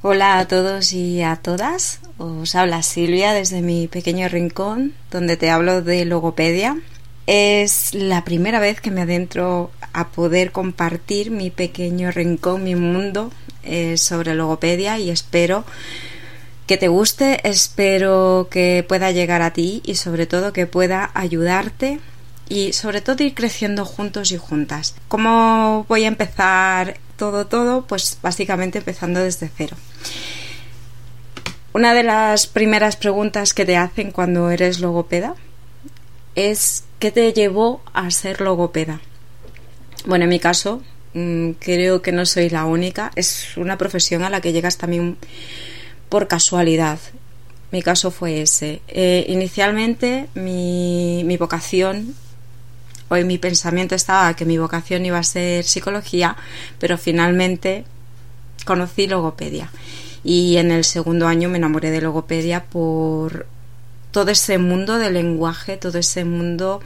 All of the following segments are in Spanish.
Hola a todos y a todas. Os habla Silvia desde mi pequeño rincón donde te hablo de logopedia. Es la primera vez que me adentro a poder compartir mi pequeño rincón, mi mundo eh, sobre logopedia y espero que te guste, espero que pueda llegar a ti y sobre todo que pueda ayudarte y sobre todo ir creciendo juntos y juntas. ¿Cómo voy a empezar todo, todo? Pues básicamente empezando desde cero. Una de las primeras preguntas que te hacen cuando eres logopeda es ¿qué te llevó a ser logopeda? Bueno, en mi caso, mm, creo que no soy la única. Es una profesión a la que llegas también por casualidad. Mi caso fue ese. Eh, inicialmente mi, mi vocación Hoy mi pensamiento estaba que mi vocación iba a ser psicología, pero finalmente conocí logopedia. Y en el segundo año me enamoré de logopedia por todo ese mundo del lenguaje, todo ese mundo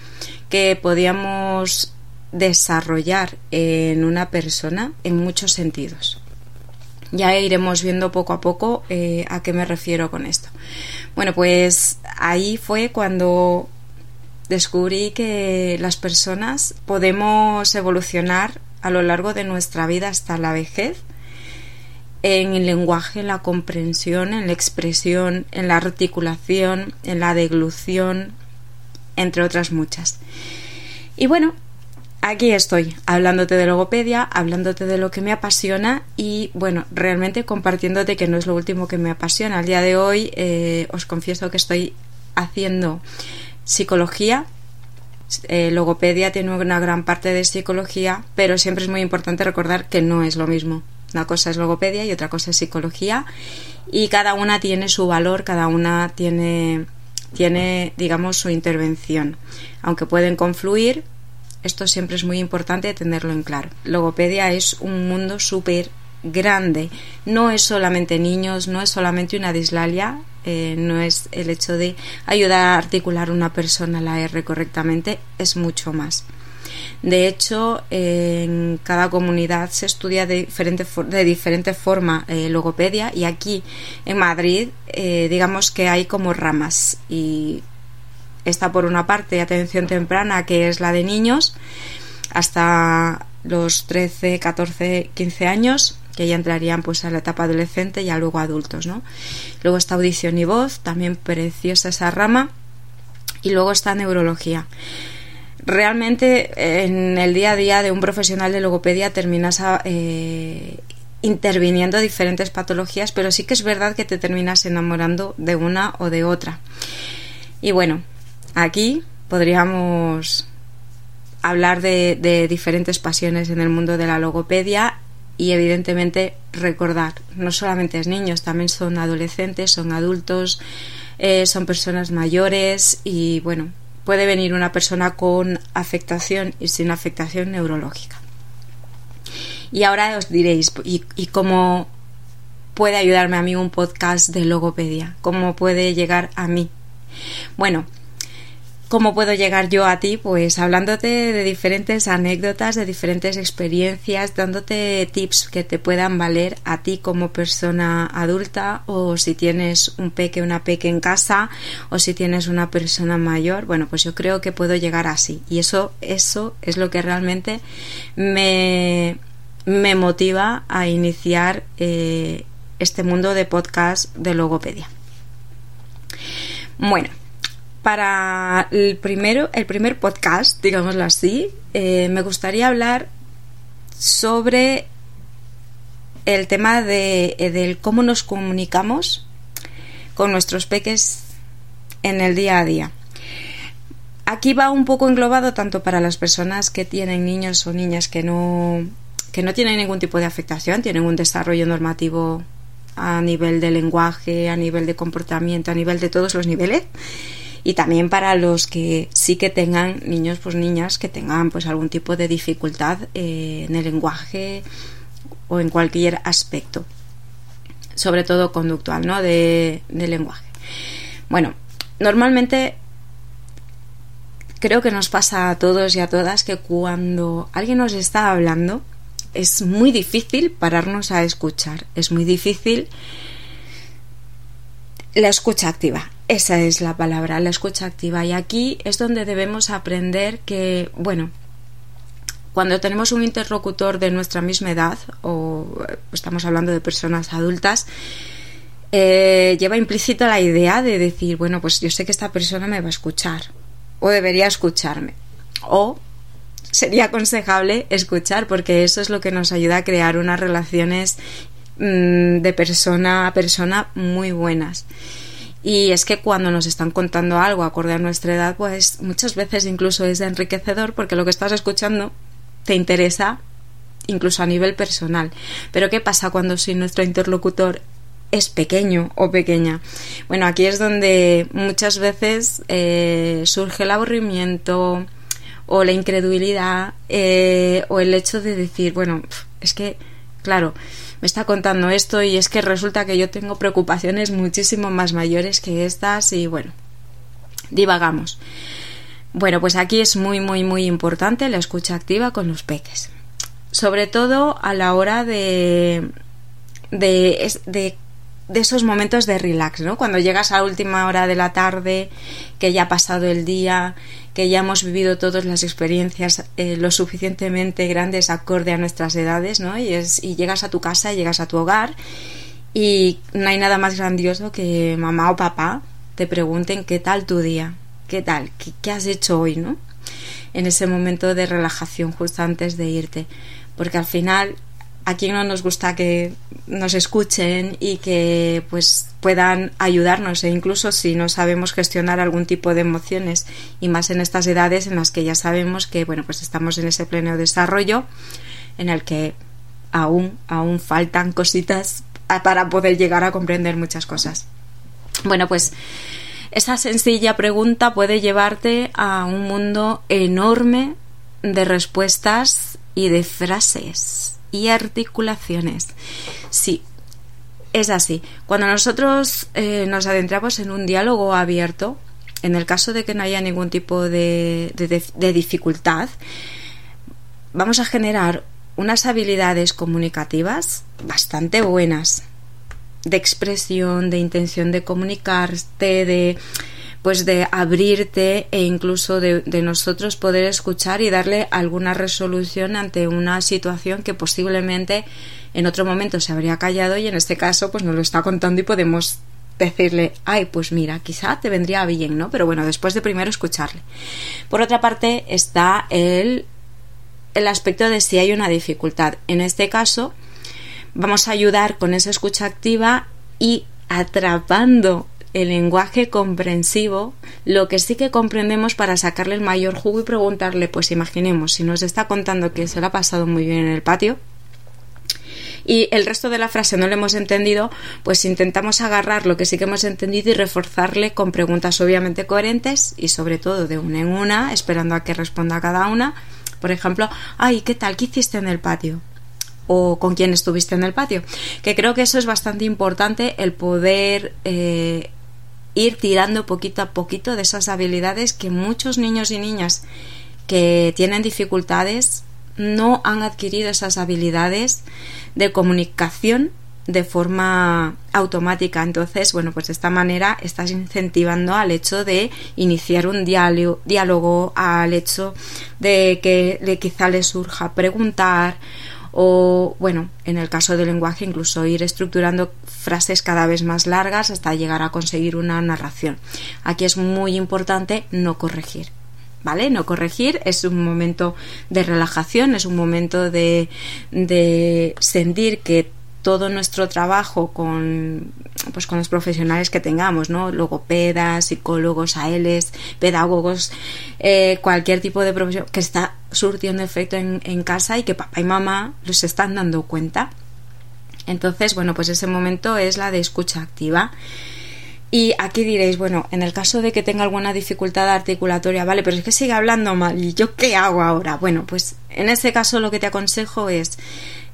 que podíamos desarrollar en una persona en muchos sentidos. Ya iremos viendo poco a poco eh, a qué me refiero con esto. Bueno, pues ahí fue cuando descubrí que las personas podemos evolucionar a lo largo de nuestra vida hasta la vejez en el lenguaje, en la comprensión, en la expresión, en la articulación, en la deglución, entre otras muchas. Y bueno, aquí estoy, hablándote de logopedia, hablándote de lo que me apasiona y bueno, realmente compartiéndote que no es lo último que me apasiona. Al día de hoy eh, os confieso que estoy haciendo psicología. Eh, logopedia tiene una gran parte de psicología, pero siempre es muy importante recordar que no es lo mismo. Una cosa es logopedia y otra cosa es psicología y cada una tiene su valor, cada una tiene, tiene digamos, su intervención. Aunque pueden confluir, esto siempre es muy importante tenerlo en claro. Logopedia es un mundo súper grande. No es solamente niños, no es solamente una dislalia, eh, no es el hecho de ayudar a articular una persona la R correctamente, es mucho más. De hecho, en cada comunidad se estudia de diferente, de diferente forma eh, logopedia y aquí en Madrid eh, digamos que hay como ramas y está por una parte atención temprana que es la de niños hasta los 13, 14, 15 años que ya entrarían pues a la etapa adolescente y ya luego adultos, ¿no? Luego está audición y voz, también preciosa esa rama, y luego está neurología. Realmente en el día a día de un profesional de logopedia terminas eh, interviniendo diferentes patologías, pero sí que es verdad que te terminas enamorando de una o de otra. Y bueno, aquí podríamos hablar de diferentes pasiones en el mundo de la logopedia y evidentemente recordar, no solamente es niños, también son adolescentes, son adultos, eh, son personas mayores y bueno, puede venir una persona con afectación y sin afectación neurológica. Y ahora os diréis, ¿y, y cómo puede ayudarme a mí un podcast de logopedia? ¿Cómo puede llegar a mí? Bueno, ¿Cómo puedo llegar yo a ti? Pues hablándote de diferentes anécdotas, de diferentes experiencias, dándote tips que te puedan valer a ti como persona adulta o si tienes un peque, una peque en casa o si tienes una persona mayor. Bueno, pues yo creo que puedo llegar así y eso, eso es lo que realmente me, me motiva a iniciar eh, este mundo de podcast de logopedia. Bueno, para el primero, el primer podcast, digámoslo así, eh, me gustaría hablar sobre el tema de eh, del cómo nos comunicamos con nuestros peques en el día a día. Aquí va un poco englobado tanto para las personas que tienen niños o niñas que no que no tienen ningún tipo de afectación, tienen un desarrollo normativo a nivel de lenguaje, a nivel de comportamiento, a nivel de todos los niveles y también para los que sí que tengan niños pues niñas que tengan pues algún tipo de dificultad eh, en el lenguaje o en cualquier aspecto. Sobre todo conductual no de, de lenguaje. Bueno normalmente creo que nos pasa a todos y a todas que cuando alguien nos está hablando es muy difícil pararnos a escuchar, es muy difícil la escucha activa. Esa es la palabra, la escucha activa. Y aquí es donde debemos aprender que, bueno, cuando tenemos un interlocutor de nuestra misma edad, o estamos hablando de personas adultas, eh, lleva implícita la idea de decir, bueno, pues yo sé que esta persona me va a escuchar, o debería escucharme, o sería aconsejable escuchar, porque eso es lo que nos ayuda a crear unas relaciones mm, de persona a persona muy buenas. Y es que cuando nos están contando algo acorde a nuestra edad, pues muchas veces incluso es enriquecedor porque lo que estás escuchando te interesa incluso a nivel personal. Pero ¿qué pasa cuando si nuestro interlocutor es pequeño o pequeña? Bueno, aquí es donde muchas veces eh, surge el aburrimiento o la incredulidad eh, o el hecho de decir, bueno, es que, claro, me está contando esto y es que resulta que yo tengo preocupaciones muchísimo más mayores que estas y bueno, divagamos. Bueno, pues aquí es muy, muy, muy importante la escucha activa con los peques. Sobre todo a la hora de, de, de, de esos momentos de relax, ¿no? Cuando llegas a última hora de la tarde, que ya ha pasado el día, que ya hemos vivido todas las experiencias eh, lo suficientemente grandes acorde a nuestras edades, ¿no? Y, es, y llegas a tu casa, llegas a tu hogar y no hay nada más grandioso que mamá o papá te pregunten qué tal tu día, qué tal, qué, qué has hecho hoy, ¿no? En ese momento de relajación justo antes de irte. Porque al final a quien no nos gusta que nos escuchen y que pues puedan ayudarnos e incluso si no sabemos gestionar algún tipo de emociones y más en estas edades en las que ya sabemos que bueno pues estamos en ese pleno desarrollo en el que aún aún faltan cositas para poder llegar a comprender muchas cosas. Bueno, pues esa sencilla pregunta puede llevarte a un mundo enorme de respuestas y de frases y articulaciones. Sí, es así. Cuando nosotros eh, nos adentramos en un diálogo abierto, en el caso de que no haya ningún tipo de, de, dificultad, vamos a generar unas habilidades comunicativas bastante buenas de expresión, de intención de comunicarte, de pues de abrirte e incluso de, nosotros poder escuchar y darle alguna resolución ante una situación que posiblemente en otro momento se habría callado y en este caso pues nos lo está contando y podemos decirle, ay, pues mira, quizá te vendría bien, ¿no? Pero bueno, después de primero escucharle. Por otra parte está el, el aspecto de si hay una dificultad. En este caso, vamos a ayudar con esa escucha activa y atrapando el lenguaje comprensivo, lo que sí que comprendemos para sacarle el mayor jugo y preguntarle, pues imaginemos, si nos está contando que se lo ha pasado muy bien en el patio y el resto de la frase no lo hemos entendido, pues intentamos agarrar lo que sí que hemos entendido y reforzarle con preguntas obviamente coherentes y sobre todo de una en una, esperando a que responda cada una. Por ejemplo, ay, ¿qué tal? ¿Qué hiciste en el patio? o con quién estuviste en el patio. Que creo que eso es bastante importante, el poder eh, ir tirando poquito a poquito de esas habilidades que muchos niños y niñas que tienen dificultades no han adquirido esas habilidades de comunicación de forma automática. Entonces, bueno, pues de esta manera estás incentivando al hecho de iniciar un diálogo, al hecho de que quizá le surja preguntar o bueno, en el caso del lenguaje incluso ir estructurando frases cada vez más largas hasta llegar a conseguir una narración. Aquí es muy importante no corregir. ¿Vale? No corregir es un momento de relajación, es un momento de, de sentir que todo nuestro trabajo con, pues con los profesionales que tengamos, ¿no? Logopedas, psicólogos, ALs, pedagogos, eh, cualquier tipo de profesión que está surtiendo efecto en, casa y que papá y mamá los están dando cuenta. Entonces, bueno, pues ese momento es la de escucha activa. Y aquí diréis, bueno, en el caso de que tenga alguna dificultad articulatoria, vale, pero es que sigue hablando mal, ¿y yo qué hago ahora? Bueno, pues en ese caso lo que te aconsejo es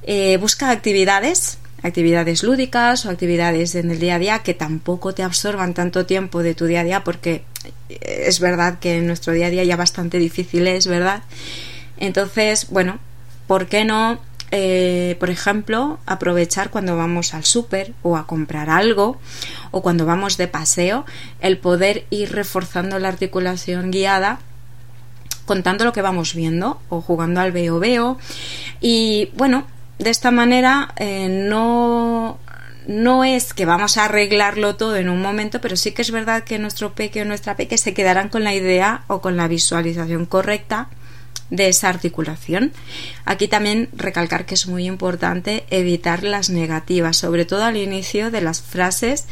eh, busca actividades, actividades lúdicas o actividades en el día a día que tampoco te absorban tanto tiempo de tu día a día, porque es verdad que en nuestro día a día ya bastante difícil es, ¿verdad? Entonces, bueno, ¿por qué no eh, por ejemplo, aprovechar cuando vamos al súper o a comprar algo o cuando vamos de paseo, el poder ir reforzando la articulación guiada contando lo que vamos viendo o jugando al veo veo y bueno de esta manera eh, no no es que vamos a arreglarlo todo en un momento, pero sí que es verdad que nuestro peque o nuestra peque se quedarán con la idea o con la visualización correcta de esa articulación. Aquí también recalcar que es muy importante evitar las negativas, sobre todo al inicio de las frases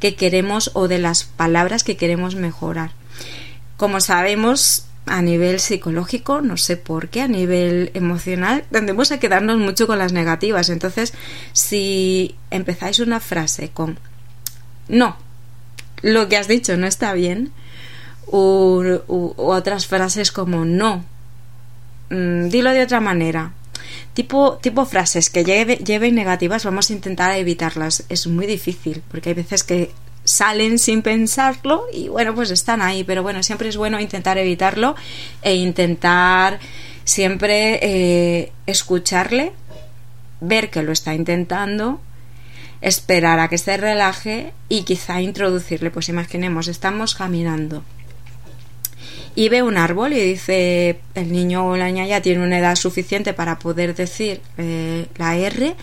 que queremos o de las palabras que queremos mejorar. Como sabemos, a nivel psicológico, no sé por qué, a nivel emocional, tendemos a quedarnos mucho con las negativas. Entonces, si empezáis una frase con no, lo que has dicho no está bien, u, otras frases como no, mm, dilo de otra manera. Tipo, tipo frases que lleven negativas, vamos a intentar evitarlas. Es muy difícil, porque hay veces que salen sin pensarlo y bueno, pues están ahí, pero bueno, siempre es bueno intentar evitarlo e intentar siempre eh, escucharle, ver que lo está intentando, esperar a que se relaje y quizá introducirle, pues imaginemos, estamos caminando y ve un árbol y dice el niño o la niña ya tiene una edad suficiente para poder decir eh, la R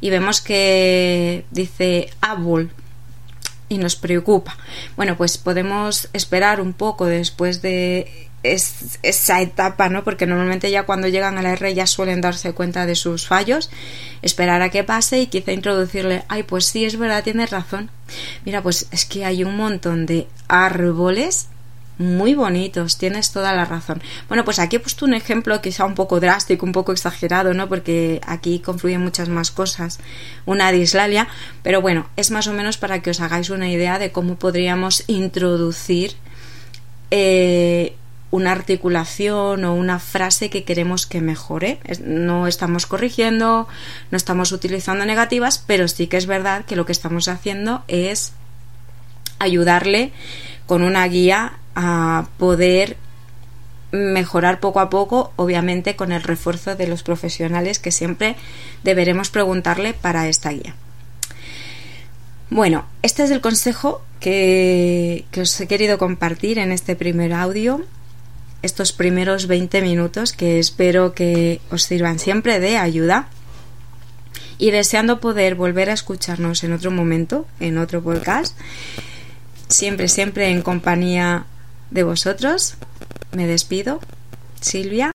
y vemos que dice árbol y nos preocupa. Bueno, pues podemos esperar un poco después de esa etapa, ¿no? Porque normalmente ya cuando llegan a la R ya suelen darse cuenta de sus fallos, esperar a que pase y quizá introducirle, ay, pues sí, es verdad, tienes razón. Mira, pues es que hay un montón de árboles muy bonitos, tienes toda la razón. Bueno, pues aquí he puesto un ejemplo quizá un poco drástico, un poco exagerado, ¿no? Porque aquí confluyen muchas más cosas, una dislalia, pero bueno, es más o menos para que os hagáis una idea de cómo podríamos introducir eh, una articulación o una frase que queremos que mejore. No estamos corrigiendo, no estamos utilizando negativas, pero sí que es verdad que lo que estamos haciendo es ayudarle con una guía a poder mejorar poco a poco, obviamente con el refuerzo de los profesionales que siempre deberemos preguntarle para esta guía. Bueno, este es el consejo que, os he querido compartir en este primer audio, estos primeros 20 minutos que espero que os sirvan siempre de ayuda y deseando poder volver a escucharnos en otro momento, en otro podcast, siempre, siempre en compañía de vosotros. Me despido. Silvia.